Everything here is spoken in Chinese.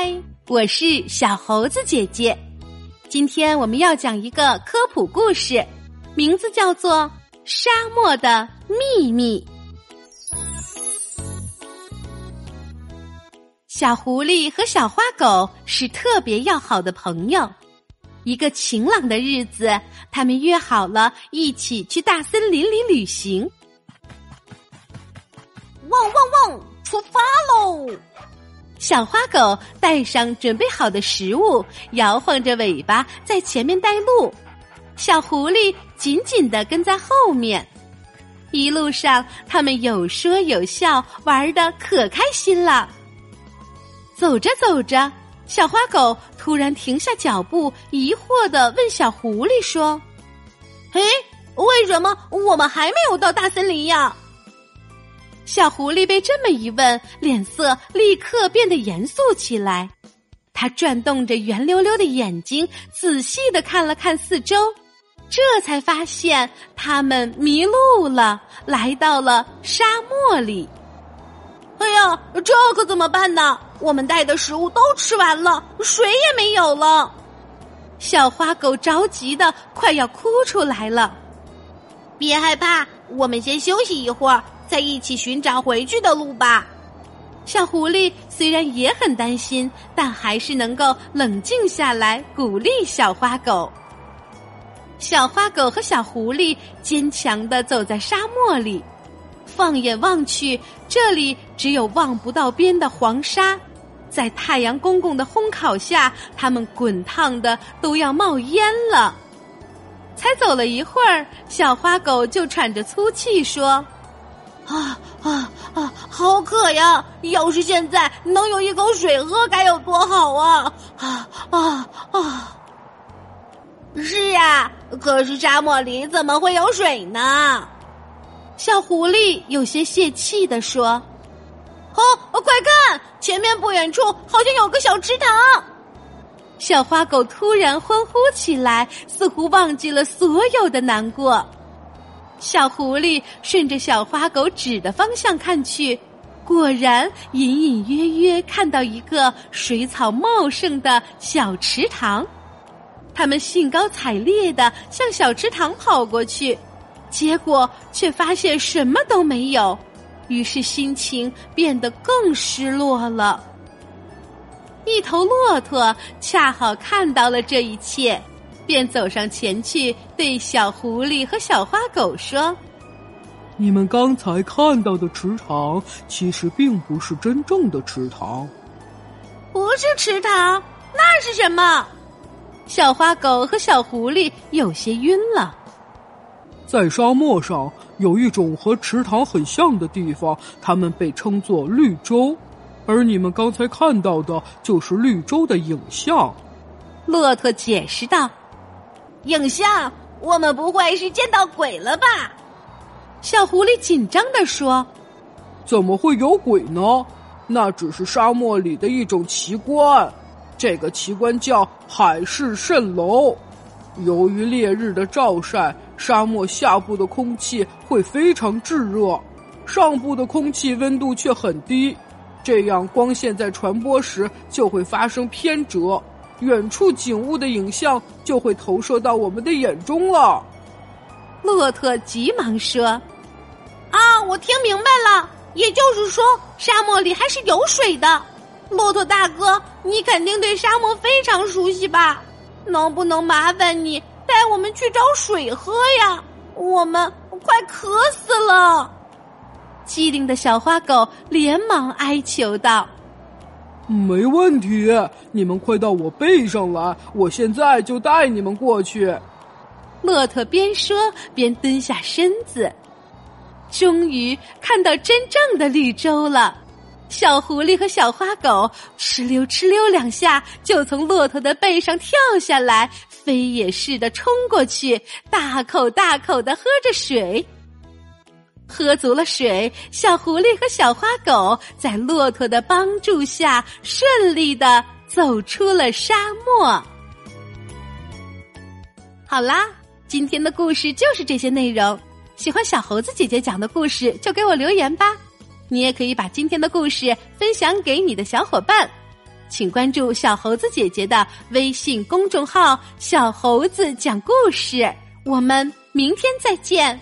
嗨，我是小猴子姐姐。今天我们要讲一个科普故事，名字叫做《沙漠的秘密》。小狐狸和小花狗是特别要好的朋友。一个晴朗的日子，他们约好了一起去大森林里旅行。汪汪汪！出发喽！小花狗带上准备好的食物，摇晃着尾巴在前面带路。小狐狸紧紧的跟在后面。一路上，他们有说有笑，玩的可开心了。走着走着，小花狗突然停下脚步，疑惑的问小狐狸说：“嘿，为什么我们还没有到大森林呀？”小狐狸被这么一问，脸色立刻变得严肃起来。他转动着圆溜溜的眼睛，仔细的看了看四周，这才发现他们迷路了，来到了沙漠里。哎呀，这可怎么办呢？我们带的食物都吃完了，水也没有了。小花狗着急的快要哭出来了。别害怕，我们先休息一会儿。再一起寻找回去的路吧。小狐狸虽然也很担心，但还是能够冷静下来，鼓励小花狗。小花狗和小狐狸坚强的走在沙漠里，放眼望去，这里只有望不到边的黄沙，在太阳公公的烘烤下，它们滚烫的都要冒烟了。才走了一会儿，小花狗就喘着粗气说。啊啊啊！好渴呀！要是现在能有一口水喝，该有多好啊！啊啊啊！是啊，可是沙漠里怎么会有水呢？小狐狸有些泄气的说：“哦，快看，前面不远处好像有个小池塘。”小花狗突然欢呼起来，似乎忘记了所有的难过。小狐狸顺着小花狗指的方向看去，果然隐隐约约看到一个水草茂盛的小池塘。他们兴高采烈的向小池塘跑过去，结果却发现什么都没有，于是心情变得更失落了。一头骆驼恰好看到了这一切。便走上前去，对小狐狸和小花狗说：“你们刚才看到的池塘，其实并不是真正的池塘。不是池塘，那是什么？”小花狗和小狐狸有些晕了。在沙漠上有一种和池塘很像的地方，它们被称作绿洲，而你们刚才看到的就是绿洲的影像。”骆驼解释道。影像，我们不会是见到鬼了吧？小狐狸紧张的说：“怎么会有鬼呢？那只是沙漠里的一种奇观，这个奇观叫海市蜃楼。由于烈日的照晒，沙漠下部的空气会非常炙热，上部的空气温度却很低，这样光线在传播时就会发生偏折。”远处景物的影像就会投射到我们的眼中了。骆驼急忙说：“啊，我听明白了，也就是说，沙漠里还是有水的。骆驼大哥，你肯定对沙漠非常熟悉吧？能不能麻烦你带我们去找水喝呀？我们快渴死了！”机灵的小花狗连忙哀求道。没问题，你们快到我背上来，我现在就带你们过去。骆驼边说边蹲下身子，终于看到真正的绿洲了。小狐狸和小花狗哧溜哧溜两下就从骆驼的背上跳下来，飞也似的冲过去，大口大口的喝着水。喝足了水，小狐狸和小花狗在骆驼的帮助下顺利的走出了沙漠。好啦，今天的故事就是这些内容。喜欢小猴子姐姐讲的故事，就给我留言吧。你也可以把今天的故事分享给你的小伙伴。请关注小猴子姐姐的微信公众号“小猴子讲故事”。我们明天再见。